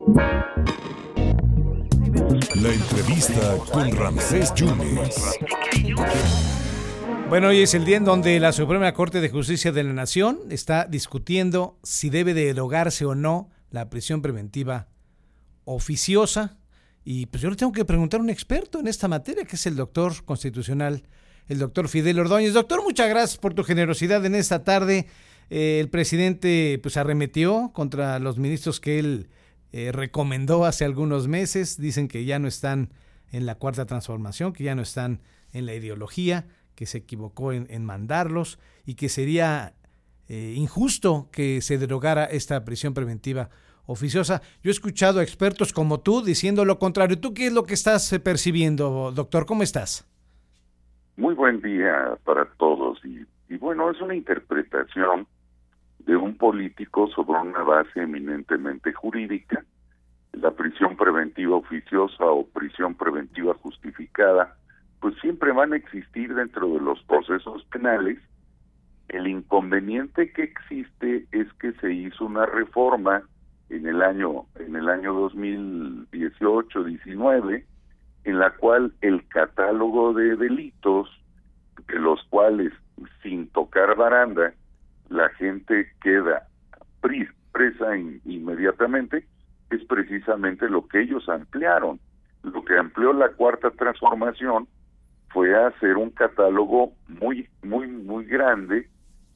La entrevista con Ramsés Yunes. Bueno, hoy es el día en donde la Suprema Corte de Justicia de la Nación está discutiendo si debe derogarse o no la prisión preventiva oficiosa. Y pues yo le tengo que preguntar a un experto en esta materia, que es el doctor constitucional, el doctor Fidel Ordóñez. Doctor, muchas gracias por tu generosidad en esta tarde. Eh, el presidente pues arremetió contra los ministros que él eh, recomendó hace algunos meses. Dicen que ya no están en la cuarta transformación, que ya no están en la ideología que se equivocó en, mandarlos y que sería eh, injusto que se derogara esta prisión preventiva oficiosa. Yo he escuchado a expertos como tú diciendo lo contrario. ¿Tú qué es lo que estás eh, percibiendo, doctor? ¿Cómo estás? Muy buen día para todos. Y, y bueno, es una interpretación de un político sobre una base eminentemente jurídica. La prisión preventiva oficiosa o prisión preventiva justificada pues siempre van a existir dentro de los procesos penales. El inconveniente que existe es que se hizo una reforma en el año en el año 2018-19 en la cual el catálogo de delitos de los cuales sin tocar baranda la gente queda presa inmediatamente es precisamente lo que ellos ampliaron. Lo que amplió la cuarta transformación fue hacer un catálogo muy, muy, muy grande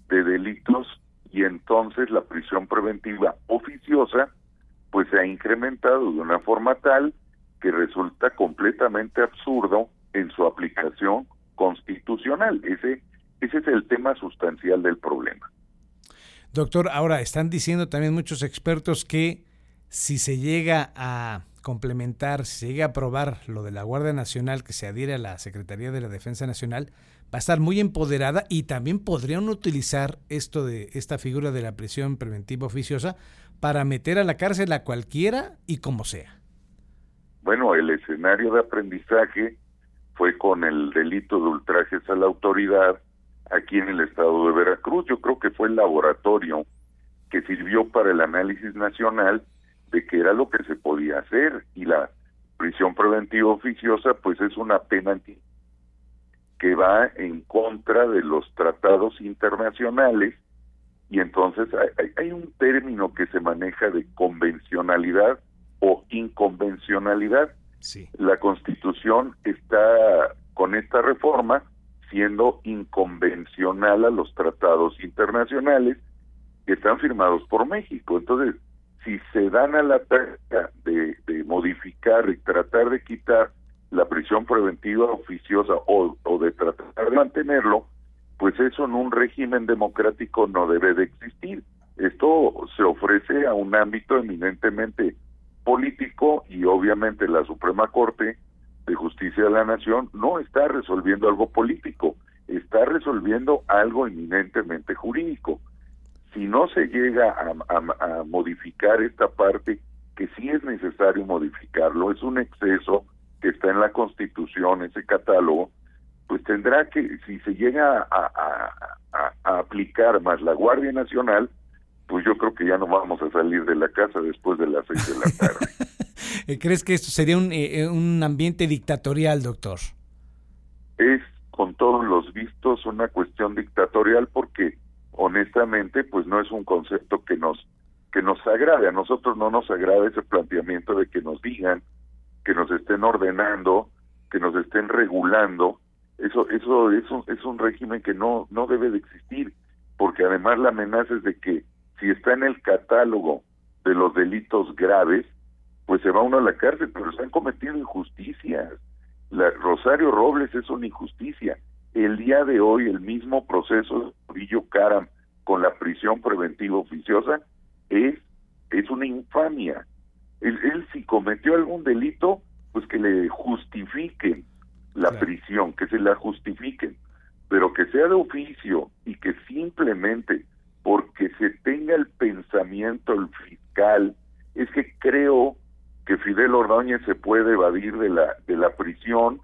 de delitos y entonces la prisión preventiva oficiosa pues se ha incrementado de una forma tal que resulta completamente absurdo en su aplicación constitucional. Ese, ese es el tema sustancial del problema. Doctor, ahora están diciendo también muchos expertos que si se llega a complementar, si se llega a aprobar lo de la Guardia Nacional que se adhiere a la Secretaría de la Defensa Nacional, va a estar muy empoderada y también podrían utilizar esto de esta figura de la prisión preventiva oficiosa para meter a la cárcel a cualquiera y como sea. Bueno, el escenario de aprendizaje fue con el delito de ultrajes a la autoridad aquí en el estado de Veracruz. Yo creo que fue el laboratorio que sirvió para el análisis nacional de qué era lo que se podía hacer y la prisión preventiva oficiosa pues es una pena que va en contra de los tratados internacionales y entonces hay, hay, un término que se maneja de convencionalidad o inconvencionalidad. Sí. La constitución está con esta reforma siendo inconvencional a los tratados internacionales que están firmados por México. Entonces, si se dan a la tarea de, modificar y tratar de quitar la prisión preventiva oficiosa o, de tratar de mantenerlo, pues eso en un régimen democrático no debe de existir. Esto se ofrece a un ámbito eminentemente político y obviamente la Suprema Corte de Justicia de la Nación no está resolviendo algo político, está resolviendo algo eminentemente jurídico si no se llega a, modificar esta parte, que sí es necesario modificarlo, es un exceso que está en la Constitución, ese catálogo, pues tendrá que, si se llega a, aplicar más la Guardia Nacional, pues yo creo que ya no vamos a salir de la casa después de las seis de la tarde. ¿Crees que esto sería un, eh, eh, un ambiente dictatorial, doctor? Es con todos los vistos una cuestión dictatorial porque honestamente pues no es un concepto que nos que nos agrade a nosotros no nos agrada ese planteamiento de que nos digan que nos estén ordenando que nos estén regulando eso eso es un, es un régimen que no no debe de existir porque además la amenaza es de que si está en el catálogo de los delitos graves pues se va uno a la cárcel pero se han cometido injusticias. La, Rosario Robles es una injusticia. El día de hoy el mismo proceso de Villo Caram con la prisión preventiva oficiosa es, es una infamia. Él, él, si cometió algún delito, pues que le justifiquen la prisión, que se la justifiquen, pero que sea de oficio y que simplemente porque se tenga el pensamiento el fiscal, es que creo Fidel Ordóñez se puede evadir de la de la prisión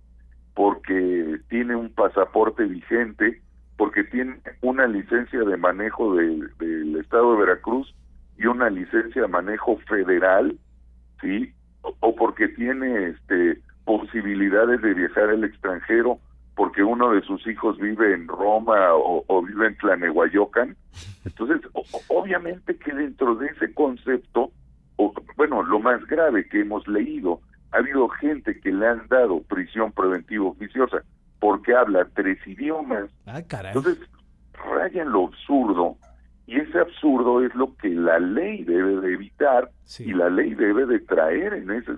porque tiene un pasaporte vigente, porque tiene una licencia de manejo del Estado de Veracruz y una licencia de manejo federal, ¿sí? O, porque tiene este posibilidades de viajar al extranjero porque uno de sus hijos vive en Roma o, vive en Tlanehuayocan. Entonces, obviamente que dentro de ese concepto, o, bueno, lo más grave que hemos leído, ha habido gente que le han dado prisión preventiva oficiosa porque habla tres idiomas. Ah, caray. Entonces, rayan lo absurdo y ese absurdo es lo que la ley debe de evitar y la ley debe de traer en ese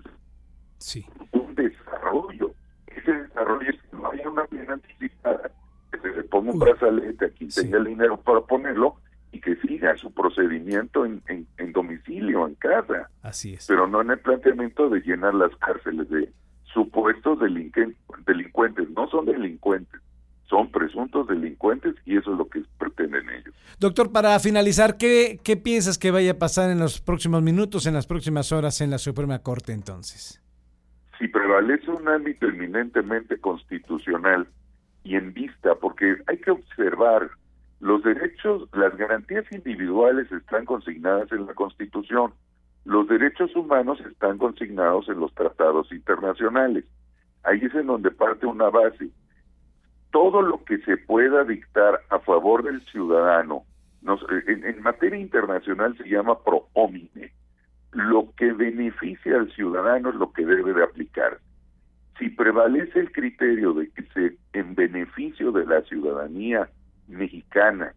sí. un desarrollo. Ese desarrollo es que no haya una pena anticipada, que se le ponga un brazalete a quien tenga el dinero para ponerlo que siga su procedimiento en, en, domicilio, en casa. Así es. Pero no en el planteamiento de llenar las cárceles de supuestos delincuentes. No son delincuentes, son presuntos delincuentes y eso es lo que pretenden ellos. Doctor, para finalizar, ¿qué, ¿qué piensas que vaya a pasar en los próximos minutos, en las próximas horas en la Suprema Corte entonces? Si prevalece un ámbito eminentemente constitucional y en vista, porque hay que observar, los derechos, las garantías individuales están consignadas en la Constitución, los derechos humanos están consignados en los tratados internacionales. Ahí es en donde parte una base todo lo que se pueda dictar a favor del ciudadano, en, materia internacional se llama pro homine, lo que beneficia al ciudadano es lo que debe de aplicar. Si prevalece el criterio de que se, en beneficio de la ciudadanía mexicana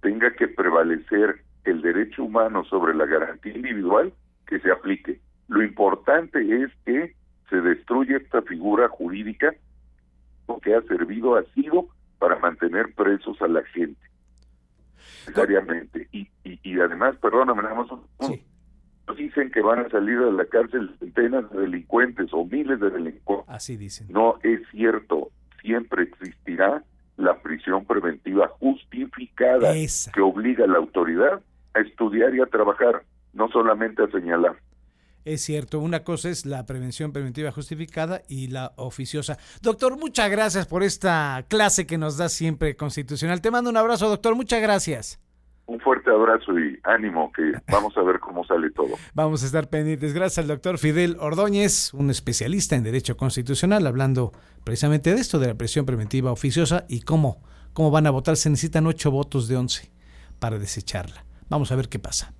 tenga que prevalecer el derecho humano sobre la garantía individual, que se aplique. Lo importante es que se destruya esta figura jurídica que ha servido ha sido para mantener presos a la gente necesariamente. Y, y, además perdóname nada más dicen que van a salir de la cárcel centenas de delincuentes o miles de delincuentes. Así dicen. No es cierto siempre existirá la prisión preventiva justificada que obliga a la autoridad a estudiar y a trabajar no solamente a señalar es cierto, una cosa es la prevención preventiva justificada y la oficiosa. Doctor, muchas gracias por esta clase que nos da siempre constitucional. Te mando un abrazo, doctor, muchas gracias. Un fuerte abrazo y ánimo, que vamos a ver cómo sale todo. Vamos a estar pendientes. Gracias al doctor Fidel Ordóñez, un especialista en Derecho Constitucional, hablando precisamente de esto, de la presión preventiva oficiosa y cómo, cómo van a votar. Se necesitan ocho votos de once para desecharla. Vamos a ver qué pasa.